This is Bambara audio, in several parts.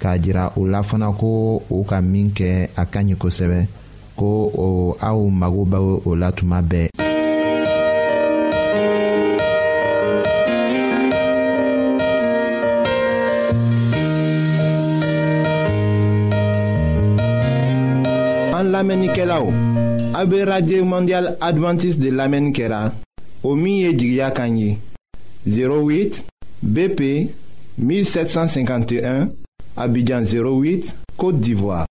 k'a jira u la fana ko u ka min kɛ a ka ɲi kosɛbɛ ko o aw mago bɛ o la tuma bɛɛ. an lamɛnnikɛlaw a bɛ radio mondial adventiste de lamɛnni kɛra o min ye jigiya kan ye. 08 BP 1751 Abidjan 08 Côte d'Ivoire.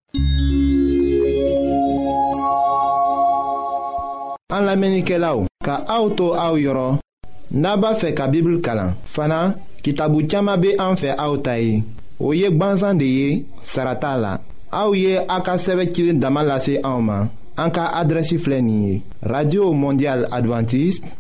An lamenikelaw ka auto to aw yɔrɔ n'a b'a fɛ ka Bible kalan fana kitabu caaman be an fɛ aw ta ye o ye gwanzan de ye sara t'a la aw ye aw ka sɛbɛ cili dama lase anw ma an ka radio mondial adventiste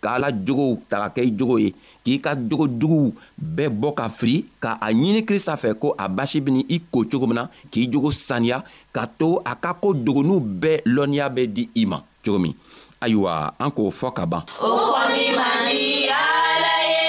ka ala jogow ta ka kɛ i jogo ye k'i ka jogo juguw bɛɛ bɔ ka firi ka a ɲini krista fɛ ko a basi bini i ko cogo min na k'i jogo saniya ka to a ka ko dogoniw bɛɛ lɔnniya bɛ di i ma cogo min ayiwa an k'o fɔ ka ban o kɔni man di ala ye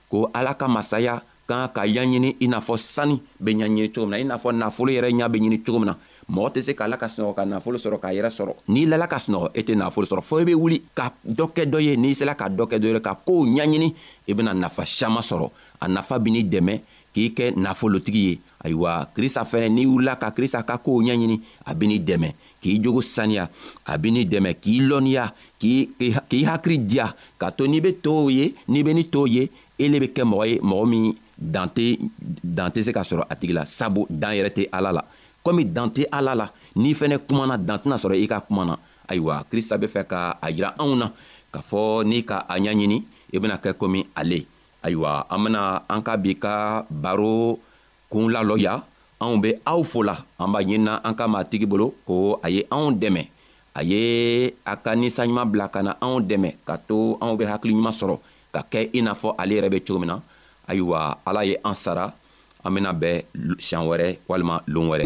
Ko Ala ka Masaya ka kan ka ɲa ɲini i n'a fɔ sanu bɛ ɲa ɲini cogo min na, i n'a fɔ nafolo yɛrɛ ɲa bɛ ɲini cogo min na. Mɔgɔ tɛ se ka la ka sunɔgɔ ka nafolo sɔrɔ k'a yɛrɛ sɔrɔ. N'i lala ka sunɔgɔ, e tɛ nafolo sɔrɔ fɔ i bɛ wuli ka dɔ kɛ dɔ ye. N'i sela ka dɔ kɛ dɔ ye, ka kow ɲaɲini, i bɛna nafa caman sɔrɔ. A nafa bɛn'i dɛmɛ k'i kɛ nafolotigi ye. Ayiwa, Krisita fana, n'i wulila ka Krisita ka kow ɲaɲini, a bɛn'i dɛmɛ. k'i jogo saniya a bɛ ni dɛmɛ k'i lɔnniya k'i hakili diya k'a to n'i bɛ tow ye n'i bɛ ni tow ye e le bɛ kɛ mɔgɔ ye mɔgɔ min dante dante se ka sɔrɔ a tigi la sabu dan yɛrɛ tɛ ala la komi dante ala la n'i fɛnɛ kumana dan tɛna sɔrɔ i ka kuma na ayiwa krista bɛ fɛ ka a jira anw na k'a fɔ n'i ka a ɲaɲini i bɛna kɛ komi ale ayiwa an bɛna an ka bi ka baro Kun la lɔya, anw bɛ aw fo la. An b'a ɲinina an ka Maatigi bolo ko a ye anw dɛmɛ. A ye a ka ni saɲuman bila ka na anw dɛmɛ k'a to anw bɛ hakili ɲuman sɔrɔ ka kɛ i n'a fɔ ale yɛrɛ bɛ cogo min na. Ayiwa, Ala ye an sara, an bɛna bɛn siɲan wɛrɛ walima lon wɛrɛ.